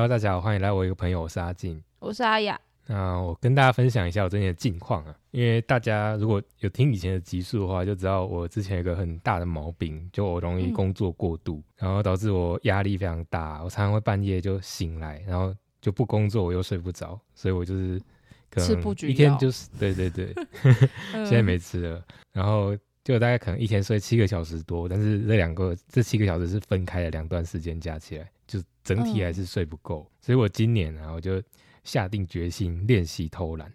Hello，大家好，欢迎来我一个朋友，我是阿静。我是阿雅。那我跟大家分享一下我最近的近况啊，因为大家如果有听以前的集数的话，就知道我之前有个很大的毛病，就我容易嗯。工作过度，然后导致我压力非常大，我常常会半夜就醒来，然后就不工作，我又睡不着，所以我就是可能一天就是对对对，嗯 现在没吃了，然后就大概可能一天睡七个小时多，但是这两个这七个小时是分开的两段时间加起来，就整体嗯还是睡不够，所以我今年啊，我就下定决心练习偷懒。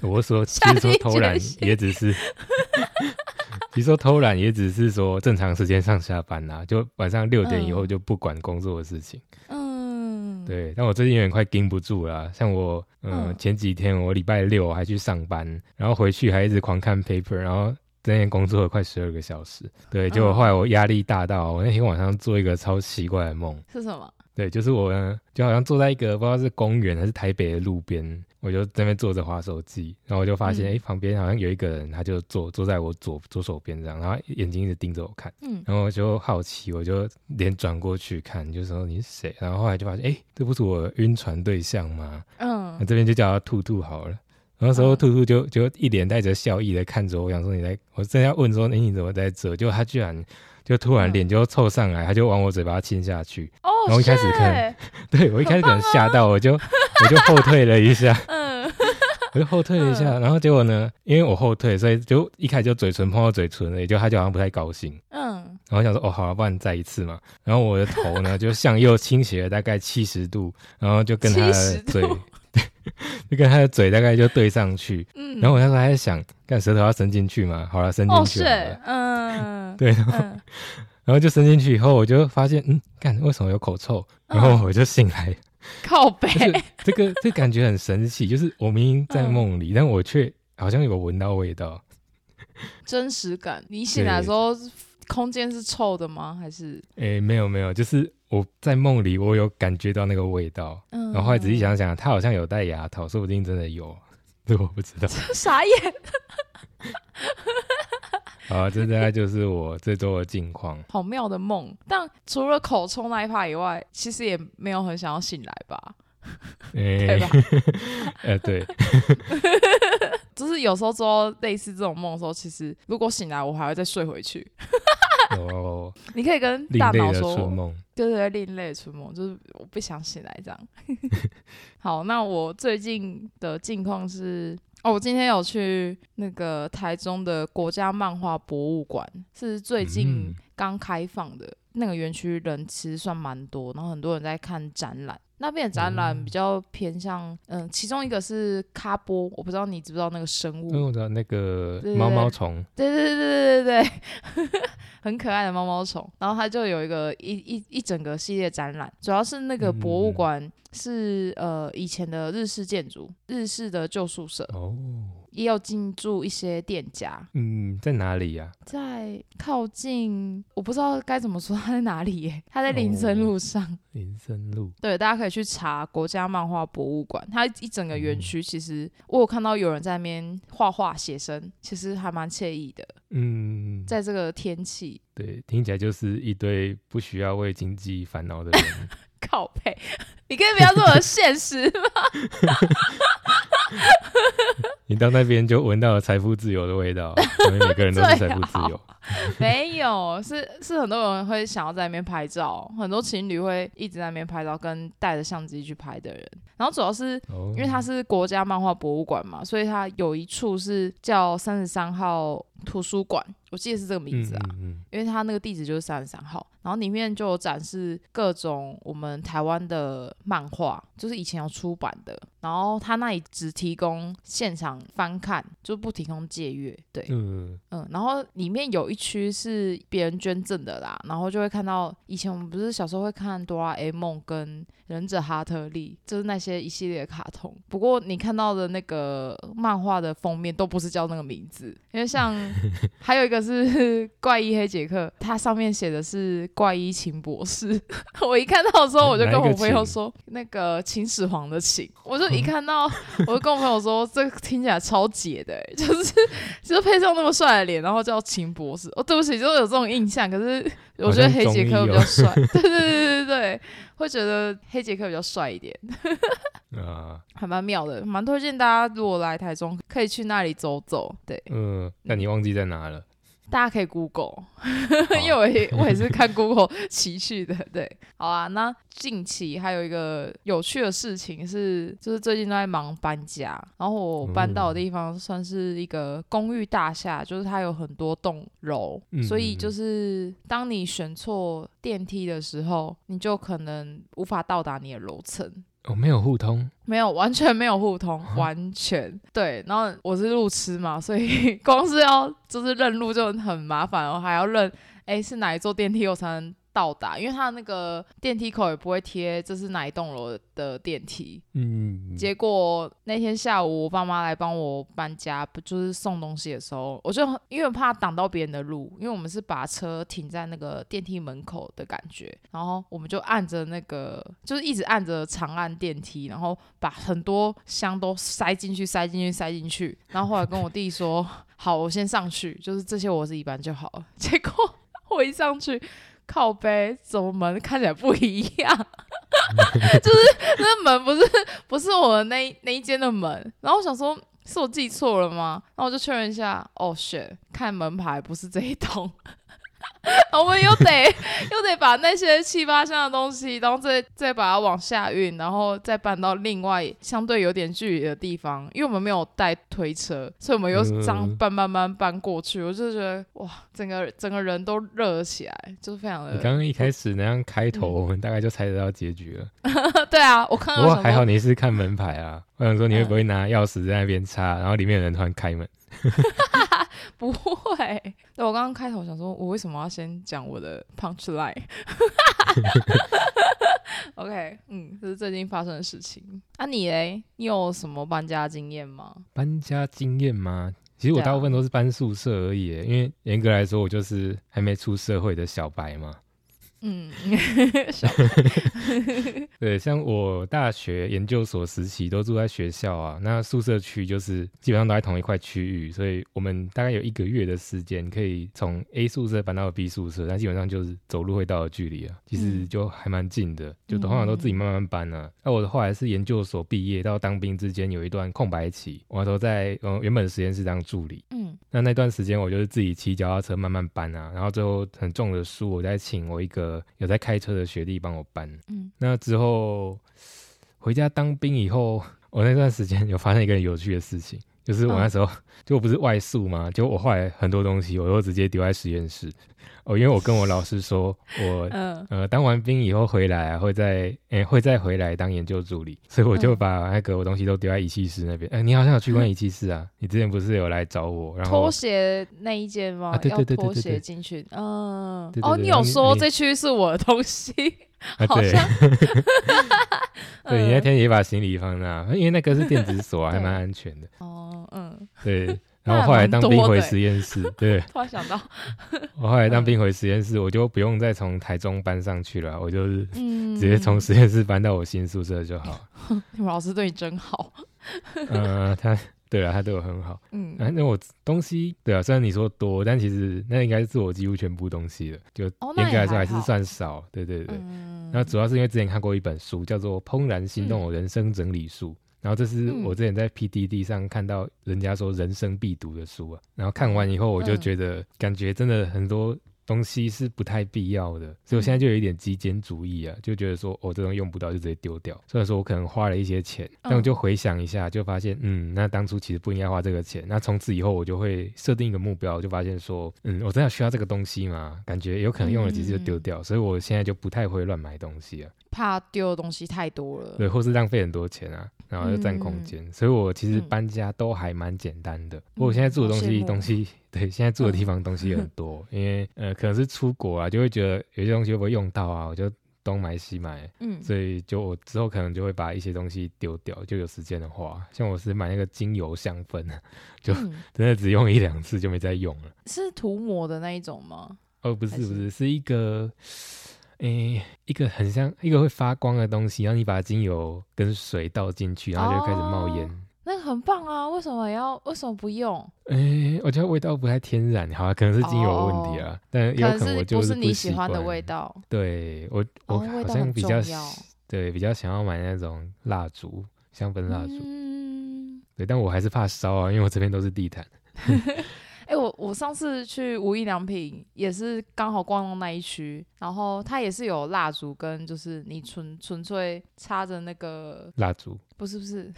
我说，其实说偷懒也只是，其实说偷懒也只是说正常时间上下班啦、就晚上六点以后嗯就不管工作的事情。嗯，对，但我最近有点快盯不住了啊、像我，嗯、嗯前几天我礼拜六还去上班，然后回去还一直狂看 paper，然后在那边工作了快十二个小时。对，结果嗯后来我压力大到，我那天晚上做一个超奇怪的梦。是什么？对，就是我呢，就好像坐在一个不知道是公园还是台北的路边，我就在那边坐着划手机，然后我就发现，嗯哎、旁边好像有一个人，他就坐坐在我左左手边这样，然后眼睛一直盯着我看，嗯，然后我就好奇，我就脸转过去看，就说你是谁？然后后来就发现，哎、这不是我晕船对象吗？那嗯，这边就叫他兔兔好了。那时候嗯兔兔就就一脸带着笑意的看着我，我想说你在，我正要问说，哎、你怎么在这？结果他居然就突然嗯。脸就凑上来，他就往我嘴巴亲下去。哦，然后一开始可能 对我一开始可能吓到，我就 我就后退了一下，嗯，我就后退了一下，然后结果呢，因为我后退，所以就一开始就嘴唇碰到嘴唇了，也就他就好像不太高兴，嗯，然后想说哦好了，不然再一次嘛，然后我的头呢就向右倾斜了大概七十度，然后就跟他的嘴，就跟他的嘴大概就对上去，嗯，然后我那时候还在想，看舌头要伸进去吗？好了，伸进去嗯，对，然后嗯，然后就伸进去以后，我就发现嗯，看为什么有口臭？然后我就醒来。靠背，这个这感觉很神奇，就是我明明在梦里，但我却好像有闻到味道。真实感。你醒来的时候，空间是臭的吗？还是？诶，没有没有，就是我在梦里，我有感觉到那个味道。嗯，然后后来仔细想想，他好像有戴牙套，说不定真的有，这我不知道。傻眼。好，这大概就是我这周的近况。好妙的梦，但除了口臭那一趴以外，其实也没有很想要醒来吧，对吧，？呃，对，就是有时候做类似这种梦的时候，其实如果醒来，我还会再睡回去。哦 你可以跟大脑说，春梦。对对，另类的春梦，就是我不想醒来这样。好，那我最近的近况是，哦，我今天有去那个台中的国家漫画博物馆，是最近嗯刚开放的。那个园区人其实算蛮多，然后很多人在看展览。那边的展览哦比较偏向，嗯，其中一个是咖波，我不知道你知不知道那个生物，因为我知道那个对对毛毛虫，对对对对对对，很可爱的毛毛虫。然后它就有一个一一一整个系列展览，主要是那个博物馆是、呃以前的日式建筑，日式的旧宿舍，哦，也有进驻一些店家，嗯，在哪里呀、在靠近我不知道该怎么说他在哪里耶，它在林森路上。林森路。对，大家可以去查国家漫画博物馆，它一整个园区其实我有看到有人在那边画画写生，其实还蛮惬意的，嗯，在这个天气。对，听起来就是一堆不需要为经济烦恼的人。靠背，你可以不要这么现实吗？你到那边就闻到了财富自由的味道，因为每个人都是财富自由。没有，是是很多人会想要在那边拍照，很多情侣会一直在那边拍照，跟带着相机去拍的人。然后主要是哦，因为它是国家漫画博物馆嘛，所以它有一处是叫三十三号图书馆，我记得是这个名字啊。嗯嗯因为它那个地址就是三十三号，然后里面就有展示各种我们台湾的漫画，就是以前有出版的，然后他那里只提供现场翻看，就不提供借阅。对，嗯嗯，然后里面有一区是别人捐赠的啦，然后就会看到以前我们不是小时候会看哆啦 A 梦跟忍者哈特利，就是那些一系列的卡通。不过你看到的那个漫画的封面都不是叫那个名字，因为像 还有一个是怪医黑杰克，它上面写的是怪医秦博士。我一看到的时候，我就跟我朋友说，那个秦始皇的秦，我就就是一看到，我就跟我朋友说，这听起来超解的、欸，就是就是配上那么帅的脸，然后叫秦博士。哦，对不起，就是有这种印象。可是我觉得黑杰克比较帅，对对对对对，会觉得黑杰克比较帅一点，啊，还蛮妙的，蛮推荐大家如果来台中可以去那里走走。对，嗯，那你忘记在哪了？大家可以 Google，因为我也我也是看 Google 奇趣的。对，好啊。那近期还有一个有趣的事情是，就是最近都在忙搬家，然后我搬到的地方算是一个公寓大厦，就是它有很多栋楼，嗯所以就是当你选错电梯的时候，你就可能无法到达你的楼层。哦，没有互通，没有，完全没有互通，完全对。然后我是路痴嘛，所以 光是要就是认路就很麻烦，我还要认，哎，是哪一座电梯我才能到达？因为它那个电梯口也不会贴这是哪一栋楼的电梯。嗯，结果那天下午我爸妈来帮我搬家，不就是送东西的时候，我就因为怕挡到别人的路，因为我们是把车停在那个电梯门口的感觉，然后我们就按着那个，就是一直按着长按电梯，然后把很多箱都塞进去，塞进去，塞进去，然后后来跟我弟说，好，我先上去，就是这些我自己搬就好了。结果我一上去。靠背怎么门看起来不一样？就是那门不是不是我的那一那一间的门，然后我想说是我记错了吗？然后我就确认一下，哦，shit，看门牌不是这一栋。我们又得 又得把那些七八箱的东西，然后再再把它往下运，然后再搬到另外相对有点距离的地方，因为我们没有带推车，所以我们又这样搬搬搬搬过去。我就觉得哇，整个整个人都热了起来，就是非常的。你刚刚一开始那样开头，我们大概就猜得到结局了。对啊，我看到。不过还好你是看门牌啊，我想说你会不会拿钥匙在那边插，然后里面有人突然开门？不会，对我刚刚开头想说，我为什么要先讲我的 punch line？OK，嗯，这是最近发生的事情。啊，你嘞？你有什么搬家经验吗？搬家经验吗？其实我大部分都是搬宿舍而已，因为严格来说，我就是还没出社会的小白嘛。嗯，对，像我大学研究所实习都住在学校啊，那宿舍区就是基本上都在同一块区域，所以我们大概有一个月的时间可以从 A 宿舍搬到 B 宿舍，但基本上就是走路会到的距离啊，其实就还蛮近的，就通常都自己慢慢搬啊。那我后来是研究所毕业到当兵之间有一段空白期，我那时候在嗯原本的实验室当助理，嗯，那那段时间我就是自己骑脚踏车慢慢搬啊，然后最后很重的书我再请我一个。有在开车的学弟帮我搬，嗯，那之后回家当兵以后，我那段时间有发生一个有趣的事情，就是我那时候、就我不是外宿嘛，就我后来很多东西我都直接丢在实验室，哦，因为我跟我老师说 我、嗯呃当完兵以后回来啊，会再诶、会再回来当研究助理，所以我就嗯把那个我东西都丢在仪器室那边。哎、你好像有去过仪器室啊？你之前不是有来找我，然后拖鞋那一间吗？啊对对对对对对鞋进去。嗯，哦，你有说这区是我的东西。好像 对你那嗯天也把行李放那，因为那个是电子锁啊，还蛮安全的。哦，嗯，对，然后后来当兵回实验室，对突然想到，我后来当兵回实验室，我就不用再从台中搬上去了，我就是嗯，直接从实验室搬到我新宿舍就好。你们老师对你真好，呃，他对啊，他对我很好。嗯啊，那我东西对啊，虽然你说多，但其实那应该是我几乎全部东西了，就严格来说还是算少。对对对。嗯，那主要是因为之前看过一本书，叫做《怦然心动的人生整理术》，然后这是嗯我之前在 PDD 上看到人家说人生必读的书啊，然后看完以后我就嗯觉得感觉真的很多东西是不太必要的，所以我现在就有一点极简主义啊，就觉得说我、哦、这东西用不到就直接丢掉。虽然说我可能花了一些钱，但我就回想一下，就发现嗯，那当初其实不应该花这个钱。那从此以后我就会设定一个目标，就发现说嗯，我真的需要这个东西吗？感觉有可能用了几次就丢掉，所以我现在就不太会乱买东西啊。怕丢的东西太多了，对，或是浪费很多钱啊，然后又占空间，所以我其实搬家都还蛮简单的。不过我现在住的东西，东西 对，现在住的地方东西很多，因为呃，可能是出国啊，就会觉得有些东西会不会用到啊，我就东买西买，嗯，所以就我之后可能就会把一些东西丢掉，就有时间的话，像我是买那个精油香氛，就嗯 真的只用一两次就没再用了。是涂抹的那一种吗？哦，不是是不是，是一个，诶、一个很像一个会发光的东西，然后你把精油跟水倒进去，然后就开始冒烟。那个很棒啊，为什么要为什么不用？诶、我觉得味道不太天然，好啊，可能是精油的问题啊，但有可能我就不是你不喜欢的味。道。对我，我哦，好像比较。对比较想要买那种蜡烛，香氛蜡烛。嗯，对，但我还是怕烧啊，因为我这边都是地毯。哎、我我上次去无印良品也是刚好逛到那一区，然后它也是有蜡烛跟就是你纯纯粹插着那个蜡烛，不是不是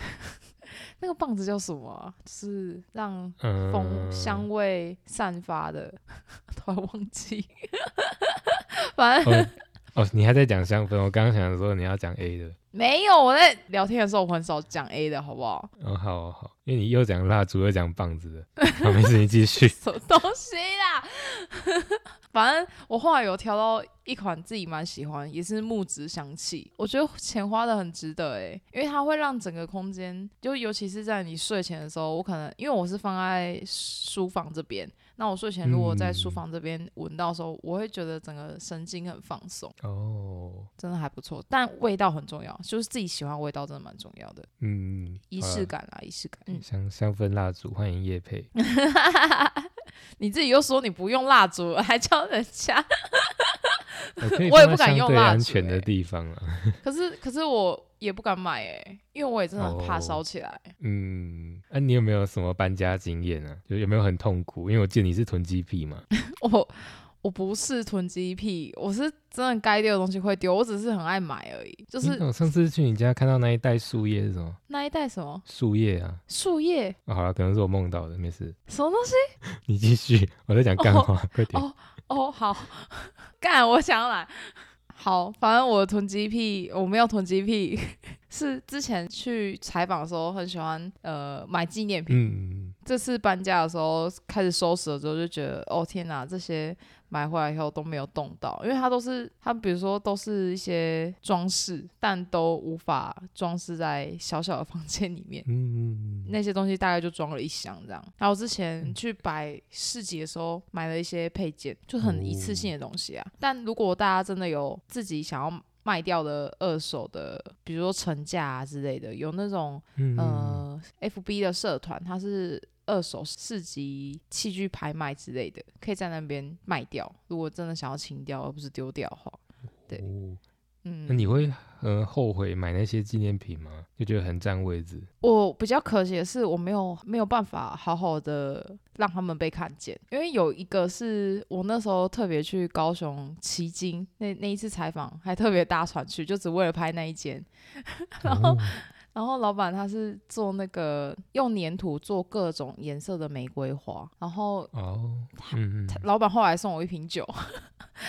那个棒子叫什么啊、就是让嗯，风香味散发的，突然忘记。反正哦哦，你还在讲香氛，我刚刚想说你要讲 A 的。没有，我在聊天的时候我很少讲 A 的好不好？哦，好好好，因为你又讲蜡烛又讲棒子的，好，没事，你继续。什么东西啦？反正我后来有挑到一款自己蛮喜欢，也是木质香气，我觉得钱花的很值得诶，因为它会让整个空间，就尤其是在你睡前的时候，我可能因为我是放在书房这边，那我睡前如果在书房这边闻到的时候，我会觉得整个神经很放松，哦，真的还不错。但味道很重要，就是自己喜欢味道真的蛮重要的，嗯，仪式感啦，仪式感。嗯，香香氛蜡烛，欢迎叶佩。你自己又说你不用蜡烛，还叫人家。我也不敢用蜡烛对安全的欸地方啊。可是可是我也不敢买诶，因为我也真的很怕哦烧起来。嗯，那、你有没有什么搬家经验啊？就有没有很痛苦？因为我见你是囤积癖嘛。我我不是囤积癖，我是真的该丢的东西会丢，我只是很爱买而已。就是我上次去你家看到那一袋树叶是什么？那一袋什么树叶啊。树叶，哦、好了，可能是我梦到的，没事，什么东西？你继续。我在讲干话，快点。哦哦，好，干，我想要来。好，反正我囤积癖，我没有囤积癖，是之前去采访的时候很喜欢呃买纪念品。嗯，这次搬家的时候开始收拾了之后，就觉得哦天哪，这些买回来以后都没有动到，因为它都是它比如说都是一些装饰，但都无法装饰在小小的房间里面。嗯，那些东西大概就装了一箱这样。然后之前去摆市集的时候买了一些配件，就很一次性的东西啊。但如果大家真的有自己想要卖掉的二手的，比如说成架啊之类的，有那种嗯呃，FB 的社团，它是二手市集器具拍卖之类的，可以在那边卖掉。如果真的想要清掉，而不是丢掉的话，对哦嗯，那你会很后悔买那些纪念品吗？就觉得很占位置。我比较可惜的是，我没有没有办法好好的让他们被看见，因为有一个是我那时候特别去高雄旗津那那一次采访，还特别搭船去，就只为了拍那一间。然后哦然后老板他是做那个用粘土做各种颜色的玫瑰花，然后哦，嗯嗯，他老板后来送我一瓶酒，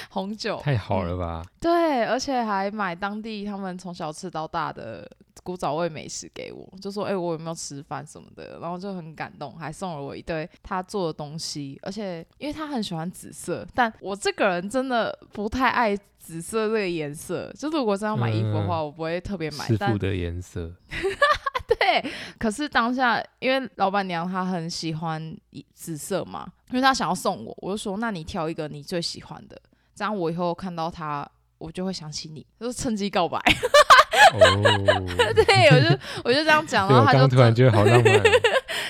红酒，太好了吧？对，而且还买当地他们从小吃到大的古早味美食给我，就说：“哎、我有没有吃饭什么的？”然后就很感动，还送了我一堆他做的东西。而且因为他很喜欢紫色，但我这个人真的不太爱紫色这个颜色。就是如果真要买衣服的话，我不会特别买。但师傅的颜色，对，可是当下因为老板娘她很喜欢紫色嘛，因为她想要送我，我就说：“那你挑一个你最喜欢的，这样我以后看到她。”我就会想起你，就是趁机告白。哦，对，我就我就这样讲，然后他就突然真觉得好浪漫哦。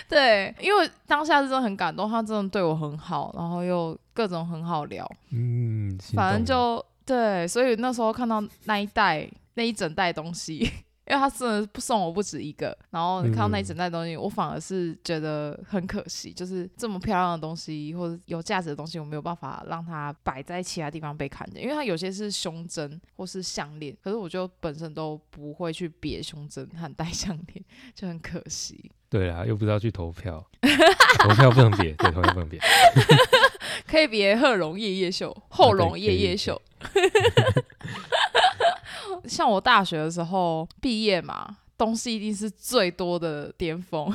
对，因为当下是真的很感动，他真的对我很好，然后又各种很好聊，嗯，反正就对，所以那时候看到那一袋那一整袋东西。因为他真的不送我不止一个，然后看到那一整袋东西，我反而是觉得很可惜，就是这么漂亮的东西或者有价值的东西，我没有办法让它摆在其他地方被看见，因为它有些是胸针或是项链，可是我就本身都不会去别胸针和戴项链，就很可惜。对啊，又不知道去投票，投票不能别，对，投票不能别。可以别贺龙夜夜秀，后龙夜夜秀。像我大学的时候毕业嘛，东西一定是最多的巅峰。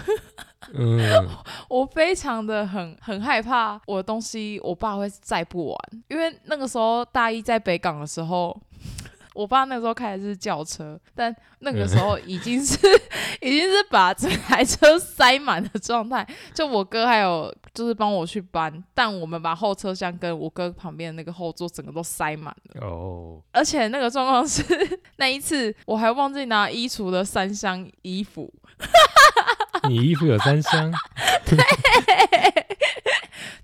嗯，我非常的很很害怕我的东西我爸会载不完，因为那个时候大一在北港的时候，我爸那时候开的是轿车，但那个时候已经是 已经是把整台车塞满的状态。就我哥还有就是帮我去搬，但我们把后车厢跟我哥旁边的那个后座整个都塞满了。哦，而且那个状况是 那一次我还忘记拿衣橱的三箱衣服，你衣服有三箱，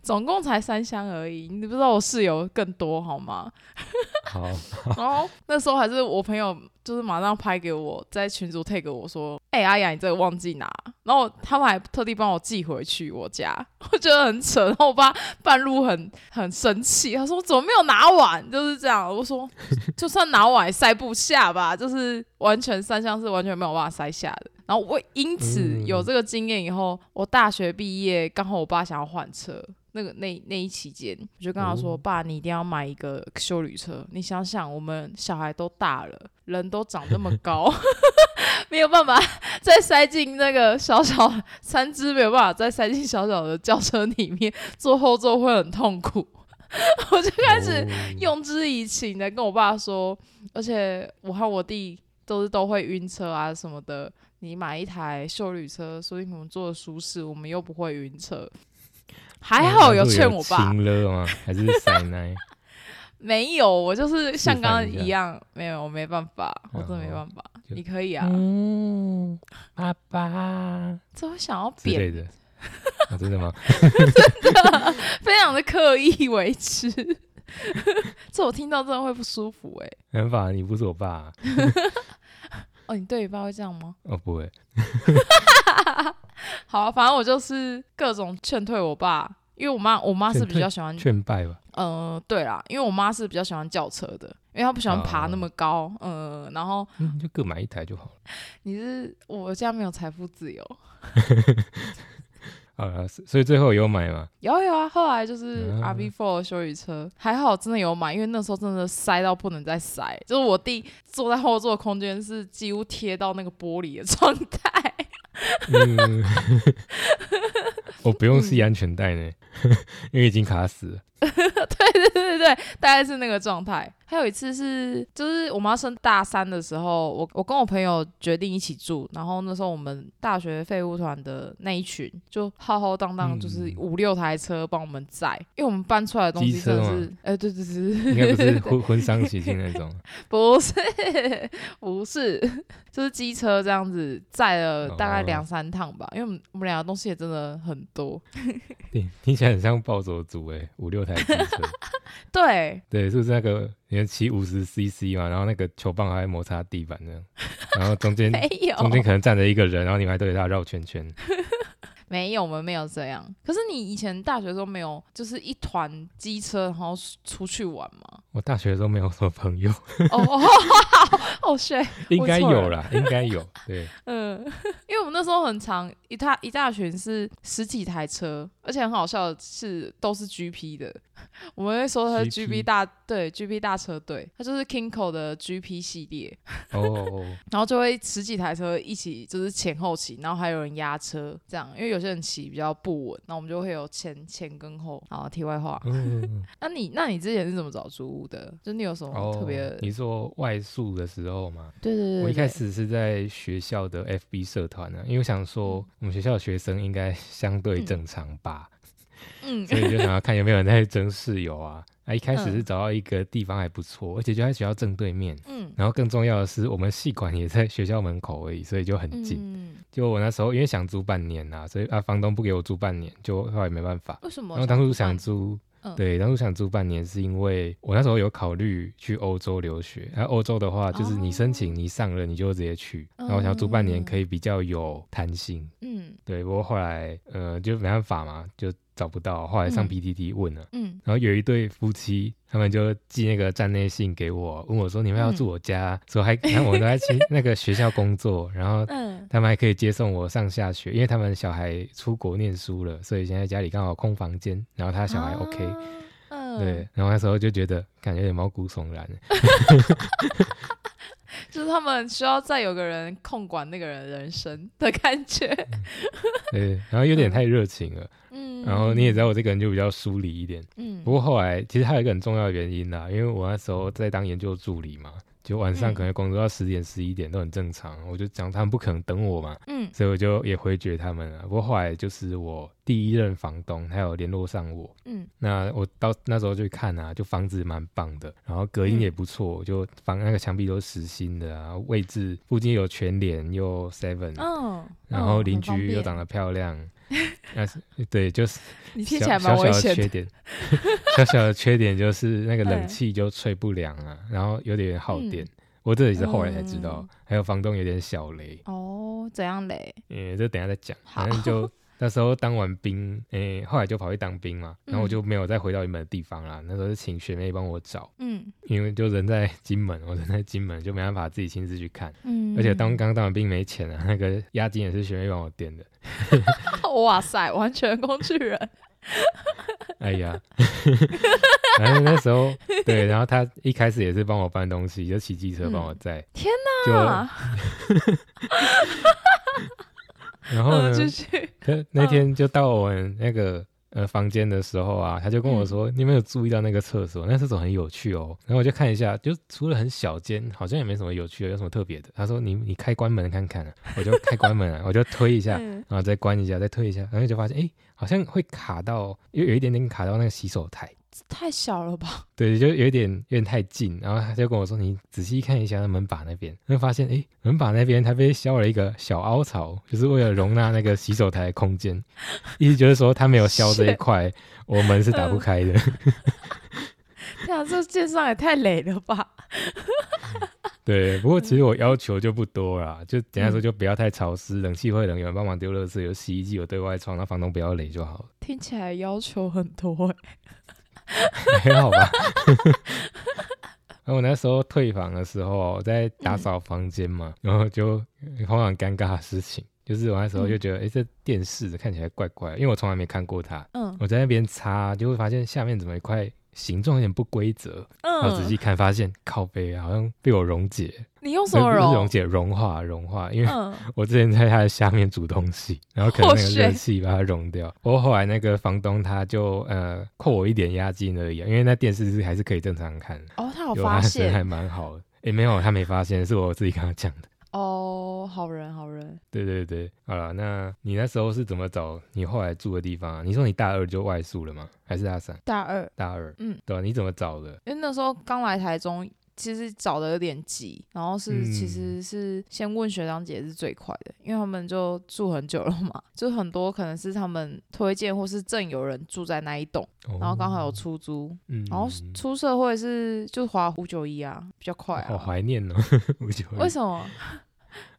总共才三箱而已。你不知道我室友更多好吗？好，然后那时候还是我朋友，就是马上拍给我，在群组 take 我说：“哎、阿雅，你这个忘记拿。”然后他们还特地帮我寄回去我家，我觉得很扯。然后我爸半路很很生气，他说：“我怎么没有拿完？”就是这样。我说：“就算拿完也塞不下吧，就是完全三箱是完全没有办法塞下的。”然后我因此嗯有这个经验以后，我大学毕业刚好我爸想要换车，那个那那一期间，我就跟他说：“哦爸，你一定要买一个修旅车。你想想，我们小孩都大了，人都长这么 高，没有办法再塞进那个小小三只，没有办法再塞进小小的轿车里面，坐后座会很痛苦。”我就开始哦用之以情的跟我爸说，而且我和我弟都是都会晕车啊什么的。你买一台修旅车，所以我们坐的舒适，我们又不会晕车。还好有劝我爸，亲了吗？还是塞奶？没有，我就是像刚刚一样，没有，我没办法，我真的没哦办法。你可以啊，嗯，爸爸这我想要扁，的。啊 真的吗？非常的刻意为之。这我听到真的会不舒服哎、没办法，你不是我爸啊、哦，你对你爸会这样吗？哦，不会。好啊、反正我就是各种劝退我爸，因为我妈我妈是比较喜欢，劝败吧。呃，对啦，因为我妈是比较喜欢轿车的，因为她不喜欢爬哦那么高，呃，然后嗯，就各买一台就好了。你是我家没有财富自由，啊，所所以最后有买吗？有有啊，后来就是啊 RV4 的修理车，还好真的有买，因为那时候真的塞到不能再塞，就是我弟坐在后座空间是几乎贴到那个玻璃的状态。嗯，我不用系安全带呢，因为已经卡死了。对对对对对，大概是那个状态。还有一次是，就是我们要升大三的时候，我我跟我朋友决定一起住，然后那时候我们大学废物团的那一群就浩浩荡荡，就是嗯五六台车帮我们载，因为我们搬出来的东西真的是，哎、对对对应该不，是婚婚丧喜庆那种。不是不是，就是机车这样子载了大概哦两三趟吧，因为我们我们两个东西也真的很多。听，听起来很像暴走族哎，五六台机车。对，对，是不是那个你看骑五十 CC 嘛？然后那个球棒还会摩擦地板那样，然后中间 中间可能站着一个人，然后你们还对着他绕圈圈。没有，我们没有这样。可是你以前大学的时候没有，就是一团机车然后出去玩吗？我大学的时候没有什么朋友，哦 哦哦，是，应该有啦，应该有。对，嗯，因为我们那时候很长一大一大群是十几台车，而且很好笑的是都是 GP 的，我们会说它是 GP 大对 GP 大车队，它就是 Kinko 的 GP 系列，然后就会十几台车一起就是前后骑，然后还有人压车这样，因为有些人骑比较不稳，那我们就会有前前跟后。好，题外话，嗯，那你那你之前是怎么找租屋的？就你有什么哦，特别的？你说外宿的时候嘛，对对对我一开始是在学校的 FB 社团呢，因为我想说嗯我们学校的学生应该相对嗯正常吧，嗯所以就想要看有没有人在争室友啊。啊，一开始嗯是找到一个地方还不错，而且就在学校正对面。嗯然后更重要的是，我们系馆也在学校门口而已，所以就很近。嗯，就我那时候因为想租半年呐、所以啊房东不给我租半年，就后来没办法。为什么？然后当初想，租，嗯对，当初想租半年是因为我那时候有考虑去欧洲留学。然后欧洲的话，就是你申请哦你上了你就直接去。然后我想要租半年可以比较有弹性。嗯对，不过后来呃就没办法嘛，就找不到。后来上嗯 PTT 问了。嗯然后有一对夫妻，他们就寄那个站内信给我，问我说：“你们要住我家？”说还，然后我们都在去那个学校工作，然后嗯他们还可以接送我上下学，因为他们小孩出国念书了，所以现在家里刚好空房间，然后他小孩 OK，、对，，然后那时候就觉得感觉有点毛骨悚然，就是他们需要再有个人控管那个人人生的感觉。对，然后有点太热情了，嗯，然后你也知道我这个人就比较疏离一点，嗯，不过后来其实还有一个很重要的原因啦，因为我那时候在当研究助理嘛，就晚上嗯。可能工作到十点十一点都很正常，我就讲他们不可能等我嘛，嗯。所以我就也回绝他们了。不过后来就是我第一任房东，他有联络上我，嗯。那我到那时候就看啊，就房子蛮棒的，然后隔音嗯。也不错，就房那个墙壁都是实心的啊，位置附近有全联又 Seven，、嗯，然后邻居又长得漂亮，那是对，就是你听起小来蛮小小的。缺点，小小的缺点就是那个哎冷气就吹不凉啊，然后有点耗电。嗯我这也是后来才知道，嗯还有房东有点小雷，哦，怎样雷？嗯，这等下再讲。好反正就那时候当完兵，诶、后来就跑去当兵嘛，然后我就没有再回到原本的地方啦。那时候是请学妹帮我找，嗯因为就人在金门，我 人在金门就没办法自己亲自去看，嗯，而且当刚当完兵没钱啊，那个押金也是学妹帮我垫的。哇塞，完全工具人。哎呀，反正那时候对，然后他一开始也是帮我搬东西，就骑机车帮我载。天哪！然后呢嗯，，继续。他那天就到我们那个呃房间的时候啊，他就跟我说：“你有没有注意到那个厕所？那厕所很有趣哦。”然后我就看一下，就除了很小间，好像也没什么有趣的，有什么特别的？他说：“你你开关门看看啊。”我就开关门啊，我就推一下，嗯然后再关一下，再推一下，然后就发现哎，好像会卡到，又有一点点卡到那个洗手台。太小了吧？对，就有点有点太近，然后他就跟我说：“你仔细看一下那门把那边。”会发现，哎，门把那边它被削了一个小凹槽，就是为了容纳那个洗手台的空间。意思就是说，他没有削这一块，我门是打不开的。天啊，这介绍也太累了吧？对，不过其实我要求就不多啦，就简单说，嗯就不要太潮湿，冷气会冷，有人帮忙丢垃圾，有洗衣机，有对外窗，那房东不要累就好了，听起来要求很多哎。还好吧。然后我那时候退房的时候，在打扫房间嘛，然后就碰到很尴尬的事情，就是我那时候就觉得，哎、这电视看起来怪怪，因为我从来没看过它。嗯我在那边擦，就会发现下面怎么一块形状有点不规则，然后仔细嗯，看，发现靠背好像被我溶解，你用什么溶溶？解，融化，融化，因为嗯，我之前在它的下面煮东西，然后可能那个 Oh, 热气把它融掉。不过后来那个房东他就呃扣我一点押金而已啊，因为那电视是还是可以正常看的，哦，他有有发现还蛮好的。诶，没有，他没发现，是我自己跟他讲的。哦，好人好人。对对对，好了，那你那时候是怎么找你后来住的地方啊？你说你大二就外宿了吗？还是大三？大二，大二，嗯，对吧、你怎么找的？因为那时候刚来台中，其实找的有点急，然后是、嗯其实是先问学长姐是最快的，因为他们就住很久了嘛，就很多可能是他们推荐或是正有人住在那一栋，然后刚好有哦，出租，嗯，然后出社会是就划五九一啊，比较快啊好啊。怀念哦，我就为什么？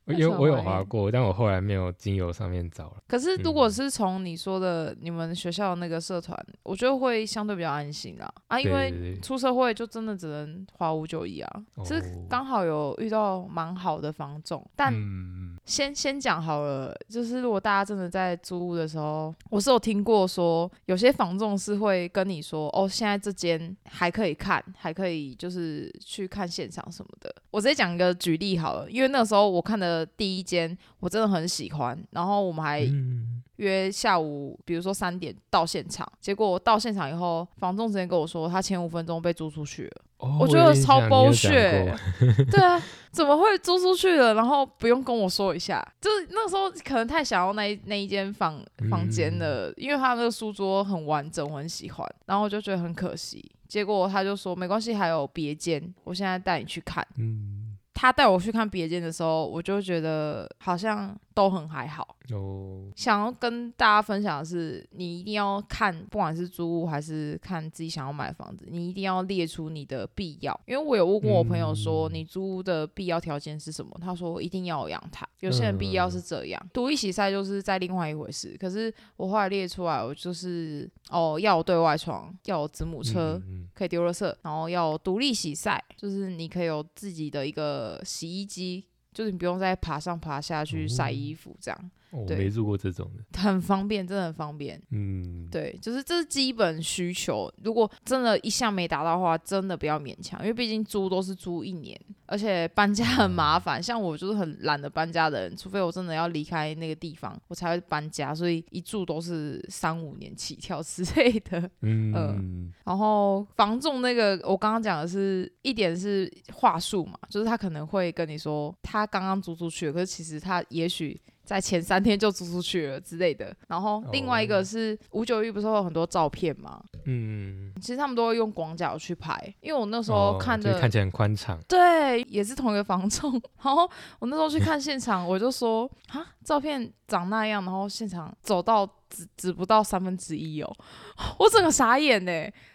因为我有为什么怀念划过，但我后来没有精油上面找了。可是如果嗯是从你说的你们学校的那个社团，我觉得会相对比较安心啦。啊，因为出社会就真的只能花五九一啊，是哦刚好有遇到蛮好的房仲，但嗯，先先讲好了，就是如果大家真的在租屋的时候，我是有听过说，有些房仲是会跟你说，哦，现在这间还可以看，还可以就是去看现场什么的。我直接讲一个举例好了，因为那个时候我看的第一间我真的很喜欢，然后我们还嗯约下午，比如说三点到现场，结果我到现场以后，房仲直接跟我说他前五分钟被租出去了。哦我觉得超有印象你有讲 bullshit 过 对啊，怎么会租出去了？然后不用跟我说一下，就是那时候可能太想要那一那一间房房间了，因为他那个书桌很完整，我很喜欢，然后我就觉得很可惜。结果他就说没关系，还有别间，我现在带你去看。嗯，他带我去看别间的时候，我就觉得好像都很还好。哦，想要跟大家分享的是，你一定要看，不管是租屋还是看自己想要买房子，你一定要列出你的必要。因为我有问过我朋友说，嗯你租屋的必要条件是什么？他说一定要有阳台。有些人必要是这样，独立洗晒就是在另外一回事。可是我后来列出来，我就是哦，要有对外窗，要有子母车。嗯可以丢垃圾，然后要独立洗晒，就是你可以有自己的一个洗衣机，就是你不用再爬上爬下去晒哦衣服，这样。哦我对没住过这种的，很方便，真的很方便。嗯，对，就是这是基本需求。如果真的一项没达到的话，真的不要勉强，因为毕竟租都是租一年，而且搬家很麻烦，像我就是很懒得搬家的人，除非我真的要离开那个地方，我才会搬家，所以一住都是三五年起跳之类的。嗯，然后房仲那个，我刚刚讲的是一点是话术嘛，就是他可能会跟你说他刚刚租出去，可是其实他也许在前三天就租出去了之类的。然后另外一个哦是五九一不是会有很多照片吗？嗯，其实他们都会用广角去拍，因为我那时候哦看的、就是看起来很宽敞，对，也是同一个房仲。然后我那时候去看现场，我就说啊，照片长那样，然后现场走到只只不到三分之一哦，我整个傻眼呢，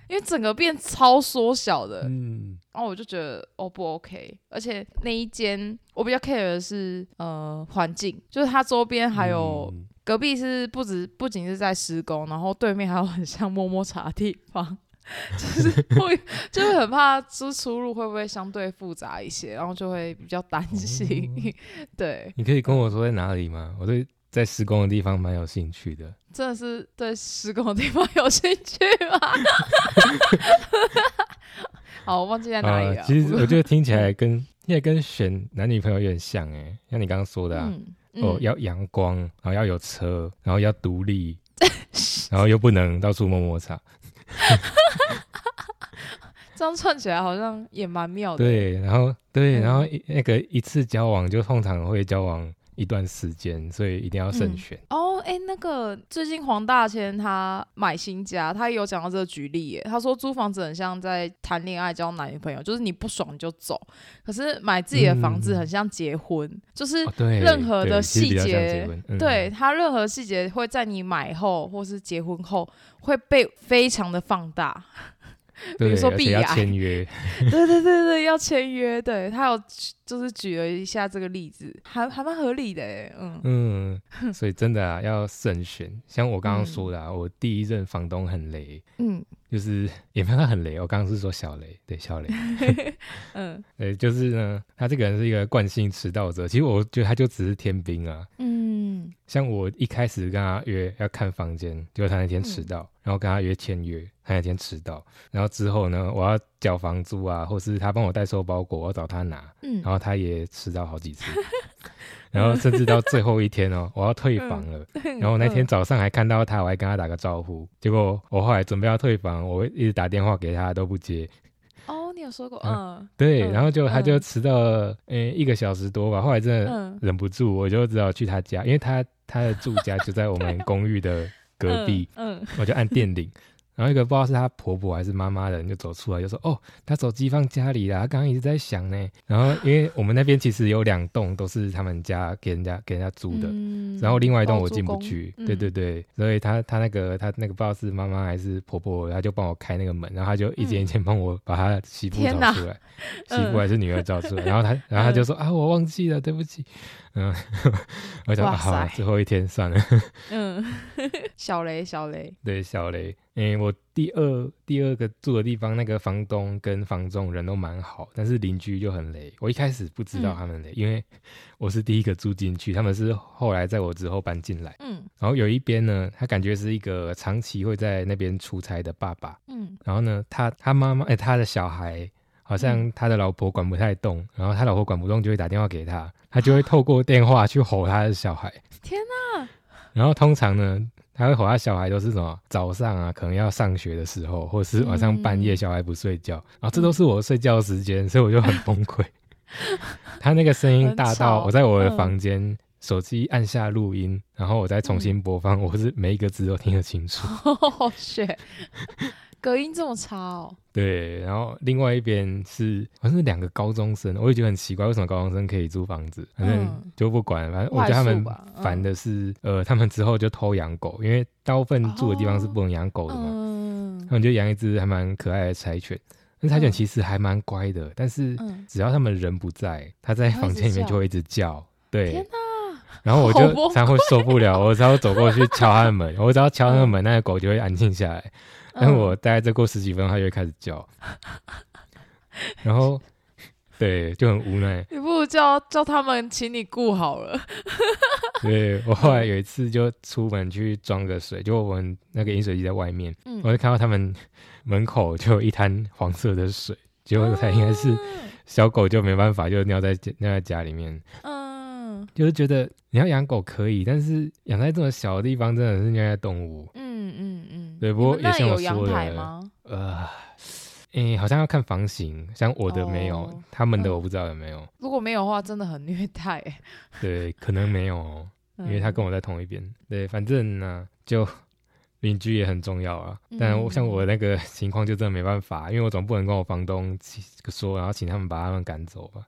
因为整个变超缩小的。嗯，然后我就觉得哦不 OK，而且那一间我比较 care 的是呃环境，就是它周边还有、嗯隔壁是不止不仅是在施工，然后对面还有很像摸摸茶的地方，就是会就会很怕，出出入会不会相对复杂一些，然后就会比较担心。哦 对，你可以跟我说在哪里吗？我对在施工的地方蛮有兴趣的。真的是对施工的地方有兴趣吗？好，我忘记在哪里了。啊其实我觉得听起来跟 现在跟选男女朋友有点像哎，像你刚刚说的啊，嗯哦，嗯要阳光，然后要有车，然后要独立，然后又不能到处摸摸擦。这样串起来好像也蛮妙的。对，然后对，嗯然后一那个一次交往就通常会交往一段时间，所以一定要慎嗯选。哦，哎，那个最近黄大千他买新家，他也有讲到这个举例耶。他说租房子很像在谈恋爱交男女朋友，就是你不爽你就走。可是买自己的房子嗯很像结婚，就是任何的细节对他任何细节会在你买后或是结婚后会被非常的放大。比如对，说而且要签约。对对对对，要签约。对他有举就是举了一下这个例子，还还蛮合理的耶。嗯嗯，所以真的啊，要慎选。像我刚刚嗯说的啊，我第一任房东很雷，嗯 就是也没有他很雷，我刚刚是说小雷，对小雷，嗯对，就是呢，他这个人是一个惯性迟到者。其实我觉得他就只是天兵啊。嗯像我一开始跟他约要看房间，结果他那天迟到，然后跟他约签约，他那天迟到，然后之后呢，我要缴房租啊，或是他帮我代收包裹，我要找他拿，嗯。然后他也迟到好几次，然后甚至到最后一天哦，我要退房了，然后那天早上还看到他，我还跟他打个招呼，结果我后来准备要退房，我一直打电话给他都不接，哦，你有说过，嗯。对，嗯然后就他就嗯迟到了，嗯、一个小时多吧，后来真的嗯忍不住，我就只好去他家，因为他他的住家就在我们 公寓的隔壁，嗯，我就按电铃。然后一个不知道是她婆婆还是妈妈的人就走出来，就说：“哦，她手机放家里啦，她刚刚一直在响呢。”然后因为我们那边其实有两栋都是他们家给人家给人家租的，嗯然后另外一栋我进不去，嗯。对对对，所以她她那个她那个不知道是妈妈还是婆婆，她就帮我开那个门，然后她就一间一间帮我把她媳妇找出来，媳嗯妇还是女儿找出来，然后她然后她就说啊我忘记了，对不起，嗯，我想哇啊好最后一天算了，嗯，小 雷小雷，对小雷，诶、我第二第二个住的地方那个房东跟房仲人都蛮好，但是邻居就很雷，我一开始不知道嗯。他们雷，因为我是第一个住进去，他们是后来在我之后搬进来。嗯。然后有一边呢，他感觉是一个长期会在那边出差的爸爸。嗯。然后呢，他他妈妈哎、他的小孩好像嗯他的老婆管不太动，然后他老婆管不动就会打电话给他，他就会透过电话去吼他的小孩。天哪！然后通常呢，他会吼他小孩都是什么早上啊，可能要上学的时候，或是晚上半夜嗯小孩不睡觉，然后这都是我睡觉的时间，所以我就很崩溃。他那个声音大到我在我的嗯房间。手机按下录音，然后我再重新播放，我是每一个字都听得清楚。好血，隔音这么差哦，对，然后另外一边是好像是两个高中生，我也觉得很奇怪，为什么高中生可以租房子？反正嗯。就不管，反正我觉得他们烦的是，呃，他们之后就偷养狗，因为大部分住的地方是不能养狗的嘛，嗯。他们就养一只还蛮可爱的柴犬。那柴犬嗯其实还蛮乖的，但是嗯，只要他们人不在，它在房间里面就会一直叫。对。天，然后我就好崩常会受不了，我只要走过去敲他的门，我只要敲那个门，那个狗就会安静下来。但我大概再过十几分钟，它就会开始叫，然后对就很无奈。你不如叫叫他们请你顾好了。对我后来有一次就出门去装个水，就我们那个饮水机在外面，嗯我就看到他们门口就有一滩黄色的水，结果才应该是嗯小狗就没办法，就尿在尿在家里面。嗯就是觉得你要养狗可以，但是养在这么小的地方真的是虐待动物。嗯嗯嗯。对不过也像我说的？呃，诶、好像要看房型，像我的没有，哦他们的嗯我不知道有没有。如果没有的话，真的很虐待欸。对，可能没有哦，因为他嗯跟我在同一边。对，反正呢，就 邻居也很重要啊。但我像我那个情况就真的没办法，因为我总不能跟我房东起说，然后请他们把他们赶走吧。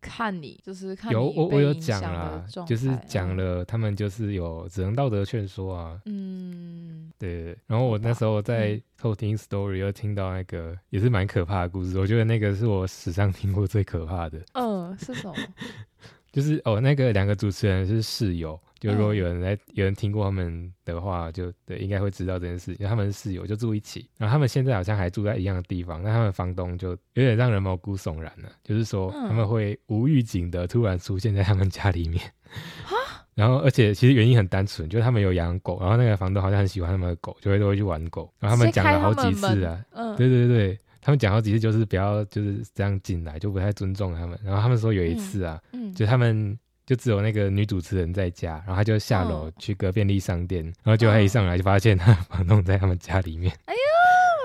看你就是看有我我有讲啦，就是讲嗯了，他们就是有只能道德劝说啊。嗯，对，然后我那时候在嗯偷听 story 又听到那个也是蛮可怕的故事，我觉得那个是我史上听过最可怕的。嗯，是什么？就是哦，那个两个主持人是室友，就如果嗯有人来、有人听过他们的话，就对应该会知道这件事，因为他们是室友，就住一起。然后他们现在好像还住在一样的地方，那他们房东就有点让人毛骨悚然了，就是说嗯。他们会无预警的突然出现在他们家里面。然后，而且其实原因很单纯，就是他们有养狗，然后那个房东好像很喜欢他们的狗，就会都会去玩狗。然后他们讲了好几次啊，嗯，对对对，他们讲好几次就是不要就是这样进来，就不太尊重他们。然后他们说有一次啊，嗯，就他们就只有那个女主持人在家，然后他就下楼嗯去隔便利商店，然后就他一上来就发现他的房东在他们家里面，哎呦，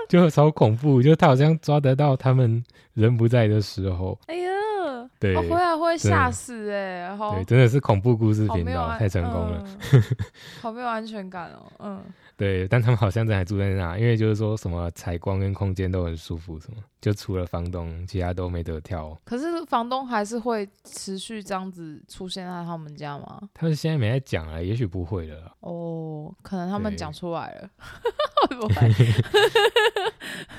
就超恐怖，就他好像抓得到他们人不在的时候，哎呦，对哦，会啊，会吓死哎，好对，真的是恐怖故事好频道，太成功了。，嗯好没有安全感哦，嗯，对，但他们好像还住在那，因为就是说什么采光跟空间都很舒服，什么就除了房东，其他都没得挑。可是房东还是会持续这样子出现在他们家吗？他们现在没在讲了，也许不会了。哦，可能他们对讲出来了，会不会？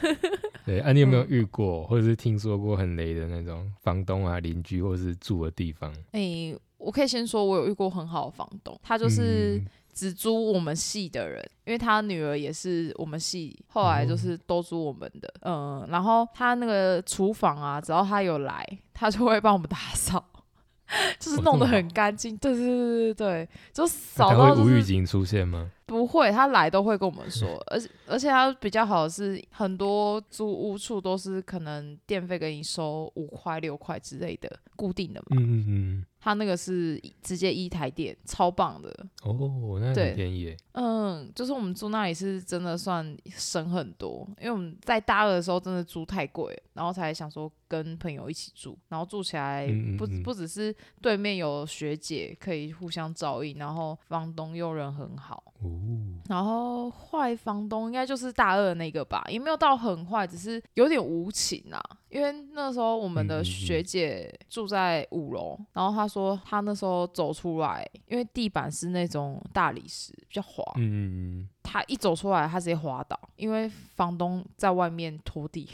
对，啊，你有没有嗯遇过，或者是听说过很雷的那种房东啊、邻居，或者是住的地方？哎、我可以先说，我有遇过很好的房东，他就是嗯只租我们系的人，因为他女儿也是我们系，后来就是都租我们的，嗯，然后他那个厨房啊，只要他有来，他就会帮我们打扫。就是弄得很干净，对对对对对，就那扫他会到就是无预警出现吗？不会，他来都会跟我们说，而且而且他比较好的是，很多租屋处都是可能电费给你收五块六块之类的固定的嘛，嗯嗯嗯，他那个是直接一台电，超棒的。哦，那对很便宜。嗯，就是我们住那里是真的算省很多，因为我们在大二的时候真的租太贵，然后才想说跟朋友一起住，然后住起来不嗯嗯嗯不只是对面有学姐可以互相照应，然后房东又人很好。哦，然后坏房东应该就是大二的那个吧，也没有到很坏，只是有点无情啊。因为那时候我们的学姐住在五楼，然后她说她那时候走出来，因为地板是那种大理石，比较滑，嗯嗯。她一走出来，她直接滑倒，因为房东在外面拖地，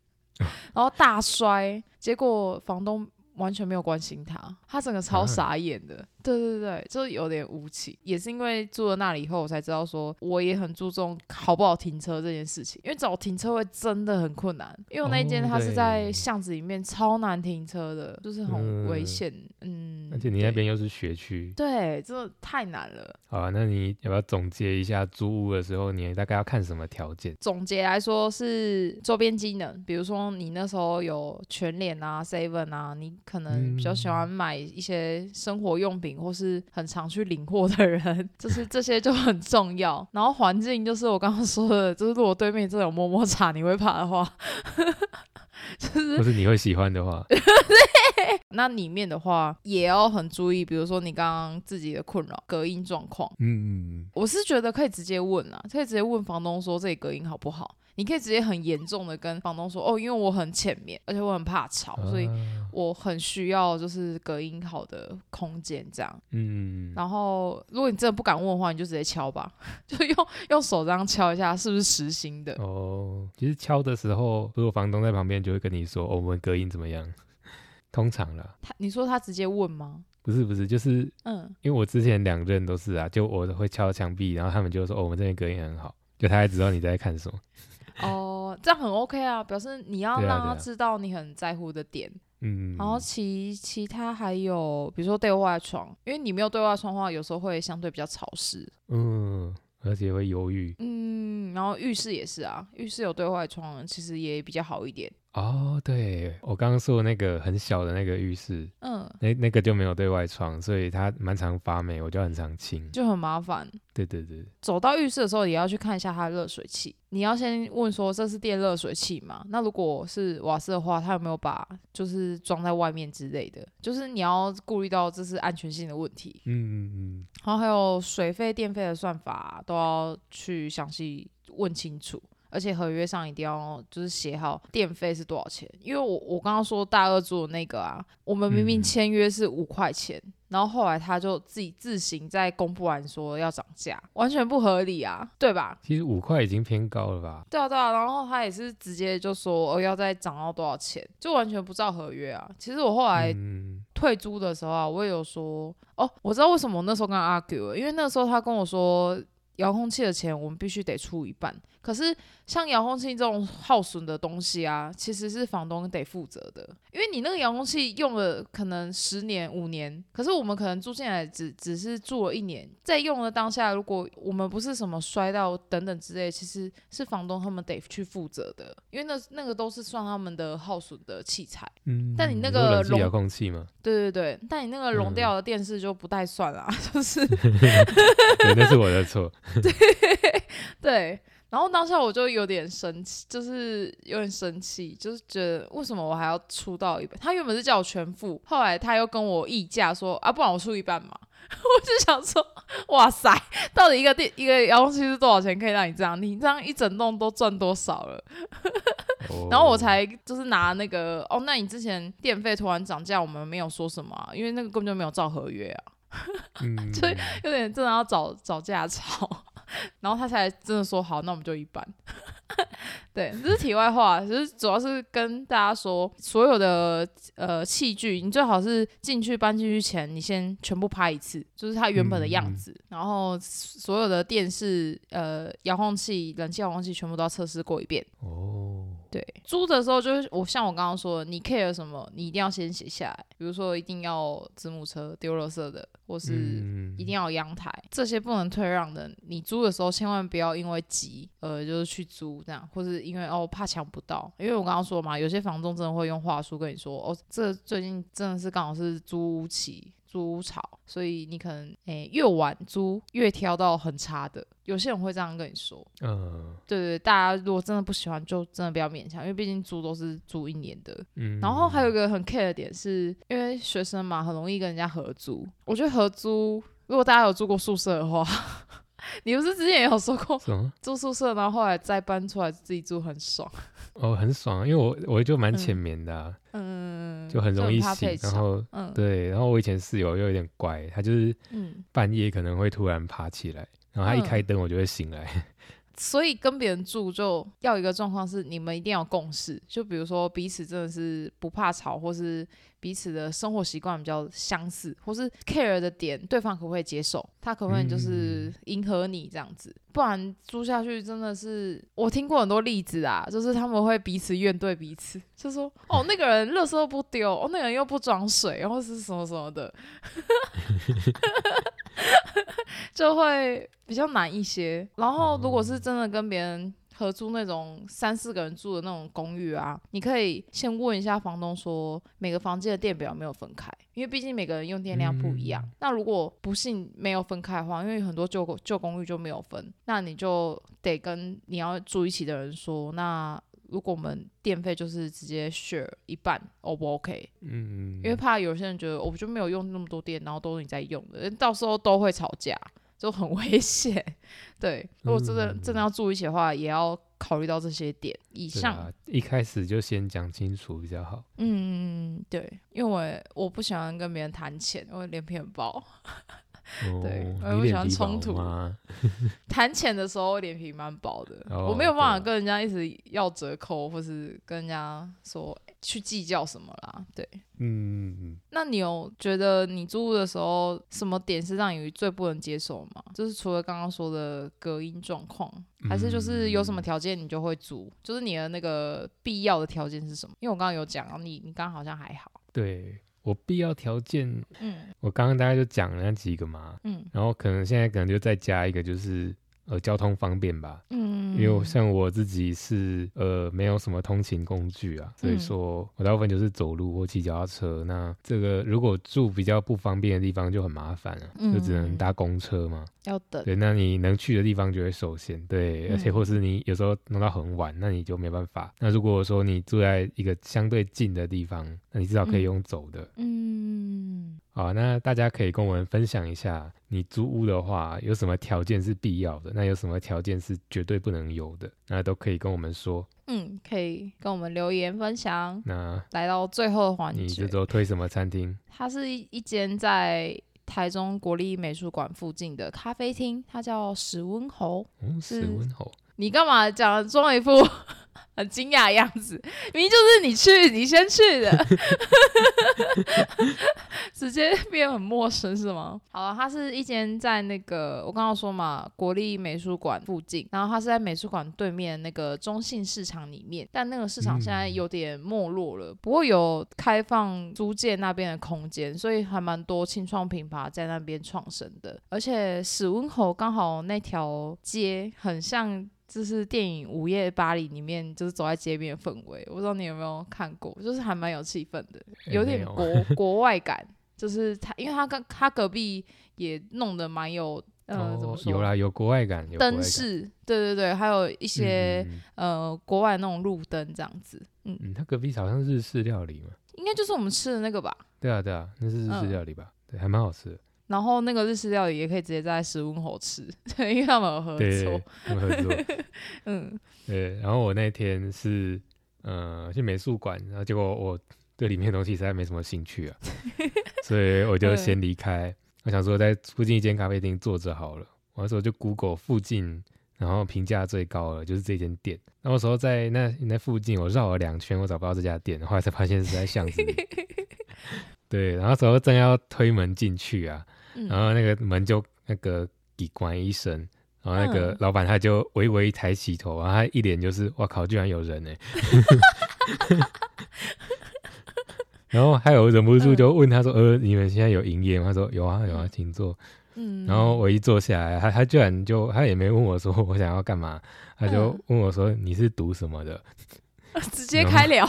然后大摔，结果房东完全没有关心她，她整个超啊。傻眼的。对对对，就是有点无情，也是因为住了那里以后，我才知道说我也很注重好不好停车这件事情，因为找停车位真的很困难，因为我那一间哦它是在巷子里面，超难停车的，就是很危嗯险。嗯，而且你那边又是学区，对，真的太难了。好啊，那你要不要总结一下租屋的时候，你大概要看什么条件？总结来说是周边机能，比如说你那时候有全联啊、seven 啊，你可能比较喜欢买一些生活用品，或是很常去领货的人，就是 这些就很重要。然后环境就是我刚刚说的，就是如果对面真的有摸摸茶，你会怕的话，就是 不是你会喜欢的话，那里面的话也要很注意，比如说你刚刚自己的困扰、隔音状况。嗯嗯我是觉得可以直接问啊，可以直接问房东说这里隔音好不好？你可以直接很严重的跟房东说，哦，因为我很浅面，而且我很怕吵，嗯，所以啊我很需要就是隔音好的空间这样。嗯，然后如果你真的不敢问的话，你就直接敲吧，就用用手这样敲一下，是不是实心的？哦，其实敲的时候，如果房东在旁边，就会跟你说，哦，我们隔音怎么样？通常啦，他你说他直接问吗？不是不是，就是嗯，因为我之前两任都是啊，就我会敲墙壁，然后他们就说，哦，我们这边隔音很好，就他还知道你在看什么。哦，这样很 OK 啊，表示你要对啊对啊让他知道你很在乎的点。嗯，然后其其他还有，比如说对外窗，因为你没有对外窗的话，有时候会相对比较潮湿。嗯，而且会犹豫。嗯，然后浴室也是啊，浴室有对外窗，其实也比较好一点。哦，对我刚刚说的那个很小的那个浴室，嗯，那那个就没有对外窗，所以它蛮常发霉，我就很常清。就很麻烦。对对对，走到浴室的时候，也要去看一下它的热水器。你要先问说这是电热水器吗？那如果是瓦斯的话，它有没有把就是装在外面之类的？就是你要顾虑到这是安全性的问题。嗯嗯嗯，然后还有水费、电费的算法都要去详细问清楚。而且合约上一定要就是写好电费是多少钱，因为我我刚刚说大二做的那个啊，我们明明嗯签约是五块钱，然后后来他就自己自行在公布完说要涨价，完全不合理啊，对吧？其实五块已经偏高了吧？对啊对啊，然后他也是直接就说哦要再涨到多少钱，就完全不照合约啊。其实我后来嗯，退租的时候啊，我也有说哦，我知道为什么我那时候跟他 argue，了因为那时候他跟我说遥控器的钱我们必须得出一半，可是像遥控器这种耗损的东西啊，其实是房东得负责的，因为你那个遥控器用了可能十年五年，可是我们可能住进来只只是住了一年，在用的当下，如果我们不是什么摔到等等之类，其实是房东他们得去负责的，因为那那个都是算他们的耗损的器材。嗯，但你那个遥控器嘛，对对对，但你那个融嗯掉的电视就不带算啦，就是 对，那是我的错。对对。然后当下我就有点生气，就是有点生气，就是觉得为什么我还要出到一半？他原本是叫我全付，后来他又跟我议价说啊，不然我出一半嘛。我就想说，哇塞，到底一个电一个遥控器是多少钱可以让你这样？你这样一整栋都赚多少了？然后我才就是拿那个哦，那你之前电费突然涨价，我们没有说什么、啊，因为那个根本就没有照合约啊。嗯，所以有点真的要找找架吵，然后他才真的说好，那我们就一般。对，这是题外话，只是主要是跟大家说，所有的呃器具，你最好是进去搬进去前，你先全部拍一次，就是它原本的样子，然后所有的电视、呃遥控器、冷气遥控器全部都要测试过一遍。哦，对，租的时候就是我像我刚刚说的，你 care 什么，你一定要先写下来，比如说一定要子母车丢垃圾的，或是嗯一定要有阳台，这些不能退让的。你租的时候千万不要因为急，呃，就是去租这样，或是因为哦怕抢不到。因为我刚刚说嘛，有些房东真的会用话术跟你说，哦，这最近真的是刚好是租屋期。租屋潮，所以你可能诶、越晚租越挑到很差的，有些人会这样跟你说。嗯对对，大家如果真的不喜欢，就真的不要勉强，因为毕竟租都是租一年的。嗯，然后还有一个很 care 的点是，因为学生嘛，很容易跟人家合租。我觉得合租，如果大家有住过宿舍的话，你不是之前也有说过？住宿舍，然后后来再搬出来自己住很爽。哦，很爽啊，因为我我就蛮嗯浅眠的啊，嗯，就很容易醒。然后嗯对，然后我以前室友又有点怪，他就是嗯，半夜可能会突然爬起来，然后他一嗯开灯我就会醒来。所以跟别人住就要一个状况是，你们一定要共识。就比如说彼此真的是不怕吵，或是彼此的生活习惯比较相似，或是 care 的点，对方可不可以接受？他可不可以就是迎合你这样子？不然租下去真的是，我听过很多例子啊，就是他们会彼此怨对彼此，就说哦那个人垃圾都不丢，哦那个人又不装水，然后是什么什么的，就会比较难一些。然后如果是真的跟别人合租那种三四个人住的那种公寓啊，你可以先问一下房东说每个房间的电表没有分开，因为毕竟每个人用电量不一样。那如果不幸没有分开的话，因为很多旧公旧公寓就没有分，那你就得跟你要住一起的人说，那如果我们电费就是直接 share 一半，O 不 OK？嗯，因为怕有些人觉得我就没有用那么多电，然后都是你在用的，到时候都会吵架，就很危险。对，如果真的、真的要住一起的话，也要考虑到这些点。以上，啊，一开始就先讲清楚比较好。嗯嗯嗯，对，因为我我不喜欢跟别人谈钱，因为脸皮很薄。哦，对我也不喜欢冲突？谈钱的时候脸皮蛮薄的，哦我没有办法跟人家一直要折扣，或是跟人家说去计较什么啦。对，嗯，嗯那你有觉得你租屋的时候什么点是让你最不能接受吗？就是除了刚刚说的隔音状况，还是就是有什么条件你就会租？就是你的那个必要的条件是什么？因为我刚刚有讲啊，你你刚刚好像还好。对我必要条件，嗯。我刚刚大概就讲了那几个嘛，嗯。然后可能现在可能就再加一个，就是呃交通方便吧。嗯，因为像我自己是呃没有什么通勤工具啊，所以嗯说我大部分就是走路或骑脚踏车。那这个如果住比较不方便的地方就很麻烦了、就只能嗯搭公车嘛。要等，对，那你能去的地方就会受限，对，而且嗯或是你有时候弄到很晚，那你就没办法。那如果说你住在一个相对近的地方，那你至少可以嗯用走的。嗯，好，那大家可以跟我们分享一下，你租屋的话有什么条件是必要的，那有什么条件是绝对不能有的，那都可以跟我们说。嗯，可以跟我们留言分享。那来到最后的环你节这，周推什么餐厅？它是一一间在台中国立美术馆附近的咖啡厅，它叫史温侯。哦，是史温侯。你干嘛讲装一副很惊讶的样子？明明就是你去，你先去的，直接变很陌生是吗？好啊，它是一间在那个我刚刚说嘛，国立美术馆附近，然后它是在美术馆对面那个中信市场里面，但那个市场现在嗯有点没落了，不过有开放租借那边的空间，所以还蛮多青创品牌在那边创生的，而且史温侯刚好那条街很像。就是电影《午夜巴黎》里面，就是走在街边的氛围，我不知道你有没有看过，就是还蛮有气氛的，有点国 国外感。就是他，因为他跟他隔壁也弄得蛮有，呃，怎么哦，说？有啦，有国外感。灯饰，对对对，还有一些、呃国外那种路灯这样子，嗯，嗯，他隔壁好像日式料理嘛。应该就是我们吃的那个吧。对啊，对啊，那是日式嗯料理吧？对，还蛮好吃的。然后那个日式料理也可以直接在石温侯吃，对，因为他们有合作对对对，，他们合作。嗯对，然后我那天是呃去美术馆，然后结果我对里面的东西实在没什么兴趣啊，所以我就先离开。我想说在附近一间咖啡厅坐着好了。我那时候就 Google 附近，然后评价最高的就是这间店。那时候在那那附近，我绕了两圈，我找不到这家店，后来才发现是在巷子里。对，然后那时候正要推门进去啊，然嗯，后那个门就那个给关一声，然后那个嗯老板他就微微抬起头，然后他一脸就是哇靠，居然有人呢。然后还有忍不住就问他说：“呃，你们现在有营业吗？”他说：“有啊，有啊，嗯请坐。”嗯，然后我一坐下来，他他居然就他也没问我说我想要干嘛，他就嗯问我说：“你是读什么的直接开聊，？”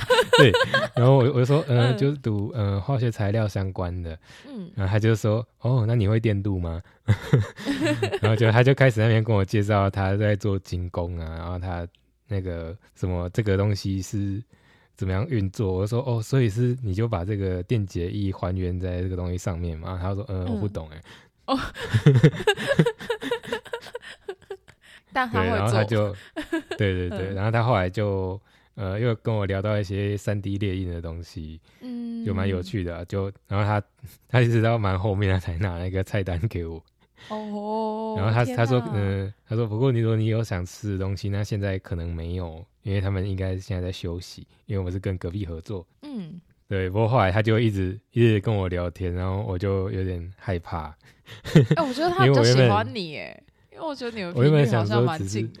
对，然后我我就说：“呃，嗯就是读呃化学材料相关的。”嗯然后他就说：“哦，那你会电镀吗？” 然后就他就开始那边跟我介绍他在做精工啊，然后他那个什么这个东西是怎么样运作。我说：“哦，所以是你就把这个电解液还原在这个东西上面嘛？”他说：“呃，我不嗯懂哎。对，但他会然后他，就 对对对，嗯然后他后来就呃又跟我聊到一些三 D 列印的东西，嗯，就蛮有趣的啊、就然后他 他一直到蛮后面他才拿那个菜单给我。哦。然后他他说，哪嗯、他说，不过你说你有想吃的东西，那现在可能没有，因为他们应该现在在休息，因为我们是跟隔壁合作。嗯，对，不过后来他就一直一直跟我聊天，然后我就有点害怕。哎，我觉得他比较因为我喜欢你，哎，因为我觉得你们我原本想说只是蛮近的，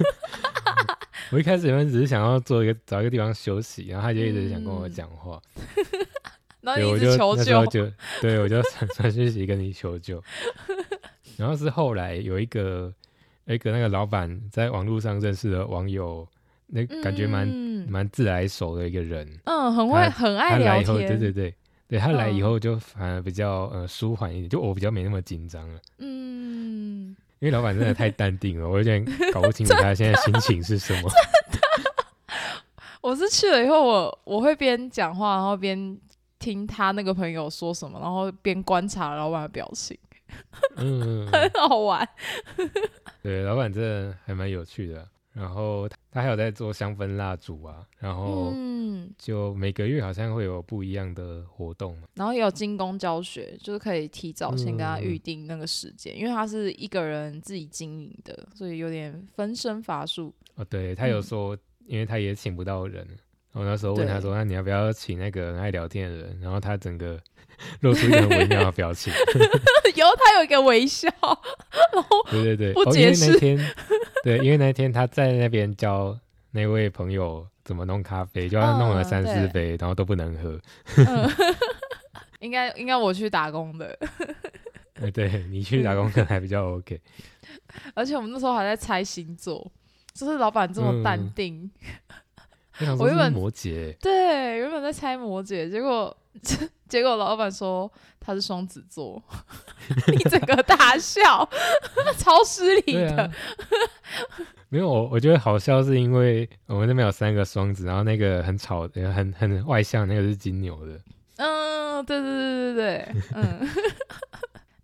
我一开始原本只是想要做一个找一个地方休息，然后他就一直想跟我嗯讲话，然后对，你我就一直求救，那时候就对我就传传讯息跟你求救。然后是后来有一个有一个那个老板在网络上认识的网友，那感觉蛮嗯。蛮自来熟的一个人。嗯，很会很爱聊天，对对对，对他来以嗯。后就反而比较呃舒缓一点，就我比较没那么紧张了，嗯，因为老板真的太淡定了，我有点搞不清楚他现在心情是什么。我是去了以后，我我会边讲话，然后边听他那个朋友说什么，然后边观察老板的表情，嗯，很好玩。对，老板真的还蛮有趣的。然后他他还有在做香氛蜡烛啊，然后嗯，就每个月好像会有不一样的活动嘛。然后也有精工教学，就是可以提早先跟他嗯预定那个时间，因为他是一个人自己经营的，所以有点分身乏术。哦，对他有嗯说，因为他也请不到人，然后那时候问他说，那你要不要请那个很爱聊天的人？然后他整个 露出一个很微妙的表情。然后他有一个微笑，然后对对对，不哦，因为解释那天，对，因为那天他在那边教那位朋友怎么弄咖啡，就他弄了嗯三四对杯，然后都不能喝。嗯，应该应该我去打工的，呃，对你去打工可能还比较 OK。而且我们那时候还在猜星座，就是老板这么淡嗯定。我原本摩羯，对，原本在猜摩羯，结果 结果老板说他是双子座，你整个大笑，超失礼的。啊。没有，我我觉得好笑是因为我们那边有三个双子，然后那个很吵、呃很很外向，那个是金牛的。嗯，对对对对对，嗯。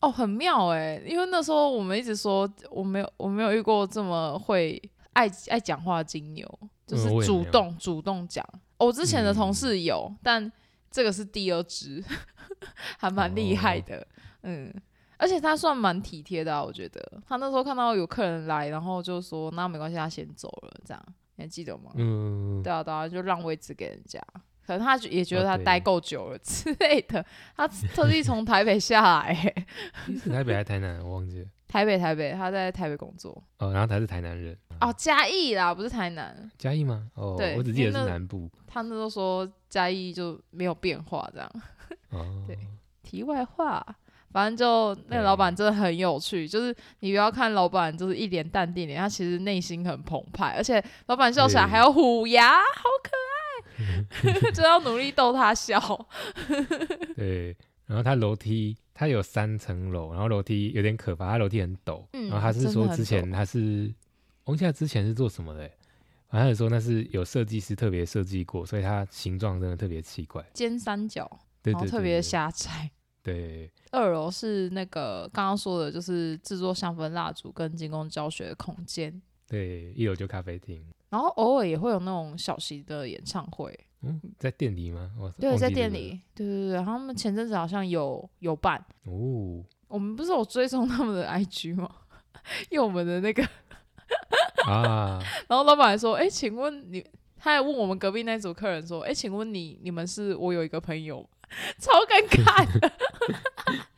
哦，很妙哎，因为那时候我们一直说我没有我没有遇过这么会爱爱讲话的金牛，就是主动、主动讲。我之前的同嗯事有，但这个是第二只，还蛮厉害哦的。嗯，而且他算蛮体贴的、啊，我觉得。他那时候看到有客人来，然后就说那没关系，他先走了，这样你还记得吗？嗯，对啊，对啊，就让位置给人家。可能他也觉得他待够久了之类的，他特地从台北下来 欸。是台北还是台南？我忘记了。台北，台北，他在台北工作。哦，然后他是台南人。哦，嘉义啦，不是台南。嘉义吗？哦对，我只记得是南部。他那时候说嘉义就没有变化这样。哦，对题外话，反正就那个老板真的很有趣，就是你不要看老板就是一脸淡定脸，他其实内心很澎湃，而且老板笑起来还有虎牙，好可爱，就要努力逗他笑。对，然后他楼梯它有三层楼，然后楼梯有点可怕，它楼梯很陡。嗯然后他是说之前他是，我忘记他之前是做什么的欸，反正他说那是有设计师特别设计过，所以它形状真的特别奇怪。尖三角，对对对然后特别狭窄。对，二楼是那个刚刚说的，就是制作香氛蜡烛跟精工教学的空间，对，一楼就咖啡厅。然后偶尔也会有那种小型的演唱会，嗯，在店里吗？我对，在店里，对对对，然后他们前阵子好像有有办，哦，我们不是有追踪他们的 IG 吗？因为我们的那个，啊，然后老板还说，哎，请问你，他还问我们隔壁那组客人说，哎，请问你你们是我有一个朋友，超尴尬的。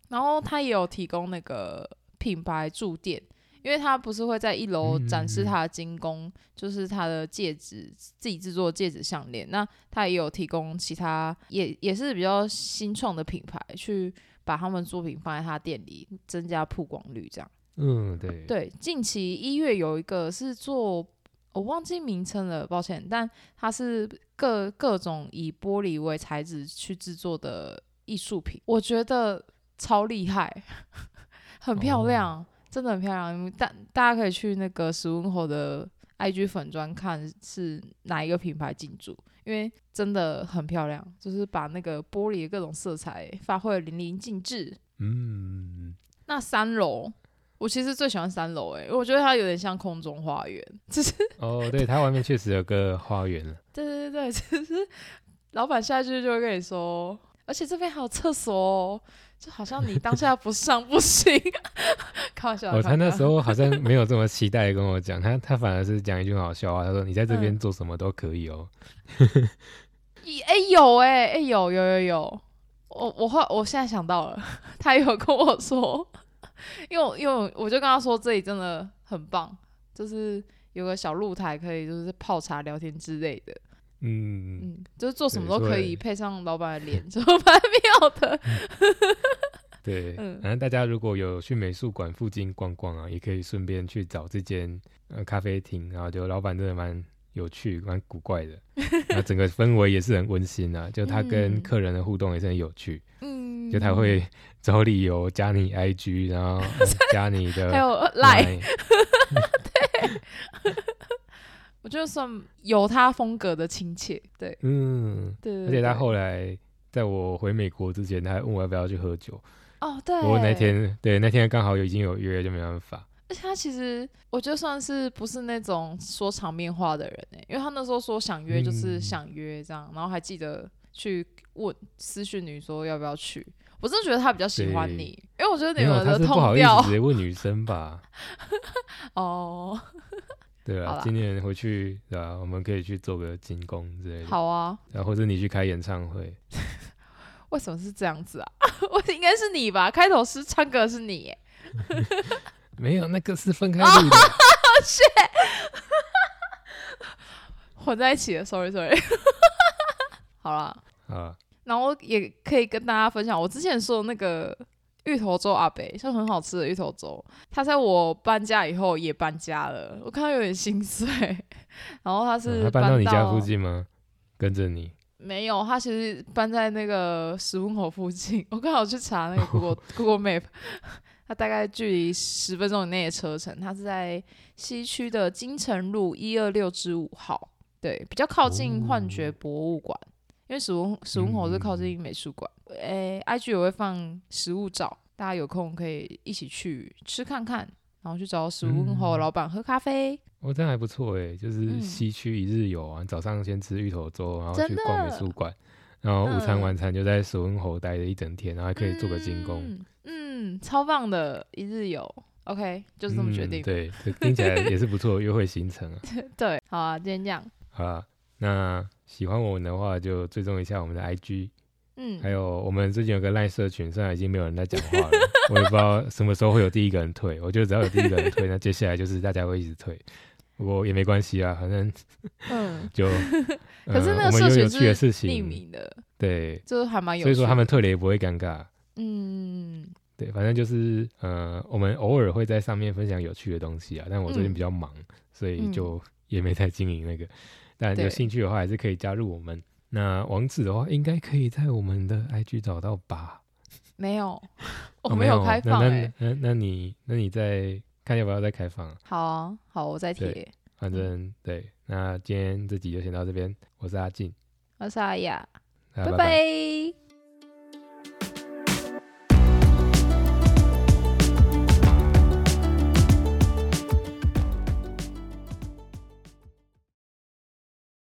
然后他也有提供那个品牌驻店，因为他不是会在一楼展示嗯他的精工，就是他的戒指自己制作戒指项链。那他也有提供其他也也是比较新创的品牌，去把他们作品放在他店里，增加曝光率。这样嗯，对，对，近期一月有一个是做。我忘记名称了，抱歉，但它是各各种以玻璃为材质去制作的艺术品，我觉得超厉害，很漂亮，真的很漂亮。大大家可以去那个史温侯的 IG 粉砖看是哪一个品牌进驻，因为真的很漂亮，就是把那个玻璃的各种色彩发挥的淋漓尽致。嗯，那三楼，我其实最喜欢三楼，诶，因为我觉得它有点像空中花园，就是哦，对，它外面确实有个花园了。对对对，只是老板下去就会跟你说，而且这边还有厕所哦，就好像你当下不上不行。开玩笑的，哦，他那时候好像 没有这么期待跟我讲，他他反而是讲一句很好笑话，他说你在这边嗯做什么都可以哦。咦哎、有哎、哎、有有有有，我我后我现在想到了，他有跟我说，因为因为我我就跟他说这里真的很棒，就是有个小露台可以就是泡茶聊天之类的，嗯，嗯，就是做什么都可以配上老板的脸，就蛮妙的。对，嗯反正大家如果有去美术馆附近逛逛啊，也可以顺便去找这间呃咖啡厅，然后就老板真的蛮有趣、蛮古怪的，然后整个氛围也是很温馨啊，就他跟嗯客人的互动也是很有趣，嗯，就他会找理由加你 IG，然后、呃加你的还有赖，Line 我觉得算有他风格的亲切，对嗯，对对而且他后来在我回美国之前，他还问我要不要去喝酒。哦对，不过那天对那天刚好有已经有约，就没办法。而且他其实我觉得算是不是那种说场面话的人哎，因为他那时候说想约就是嗯想约这样，然后还记得去问私讯女说要不要去。我真的觉得他比较喜欢你，因为我觉得你们的他是不好意痛调思直接问女生吧？哦，对啊，今年回去对吧、我们可以去做个精工之类的，好啊，然后或者你去开演唱会。为什么是这样子啊？我应该是你吧？开头是唱歌是你耶，没有，那个是分开哦录的。混在一起了，sorry sorry。好啦，啊，然后也可以跟大家分享，我之前说的那个芋头粥阿北，是很好吃的芋头粥。他在我搬家以后也搬家了，我看到有点心碎。然后他是、嗯他搬到你家附？近吗？跟着你。没有，他其实搬在那个石门口附近。我刚好去查那个 Google Google Map，他大概距离十分钟以内的车程。他是在西区的金城路一二六之五号，对，比较靠近幻觉博物馆。因为石文石文侯是靠近美术馆。诶、i g 也会放食物照，大家有空可以一起去吃看看，然后去找史文口嗯老板喝咖啡。哦，这样还不错诶，就是嗯西区一日游啊，早上先吃芋头粥，然后去逛美术馆，然后午餐嗯晚餐就在史温侯待了一整天，然后还可以做个精工，嗯，嗯，超棒的一日游。OK，就是这么决定。嗯对，听起来也是不错的约会行程啊。对，好啊，今天这样。好啊，那喜欢我们的话就追踪一下我们的 IG，嗯，还有我们最近有个赖社群，虽然已经没有人在讲话了，我也不知道什么时候会有第一个人退。我觉得只要有第一个人退，那接下来就是大家会一直退。不过也没关系啊，反正嗯，就 可是呃那个社群我们有有趣的事是匿情，名的，对，就是还蛮有趣所以说他们退了也不会尴尬。嗯对，反正就是呃，我们偶尔会在上面分享有趣的东西啊，但我最近嗯比较忙，所以嗯就也没太经营那个。但有对兴趣的话，还是可以加入我们。那网址的话，应该可以在我们的 IG 找到吧？没有，我 哦没有开放那哎、那那那你那你再看要不要再开放啊？好啊，好，我再对贴。反正对，那今天这集就先到这边。我是阿静，我是阿雅，拜拜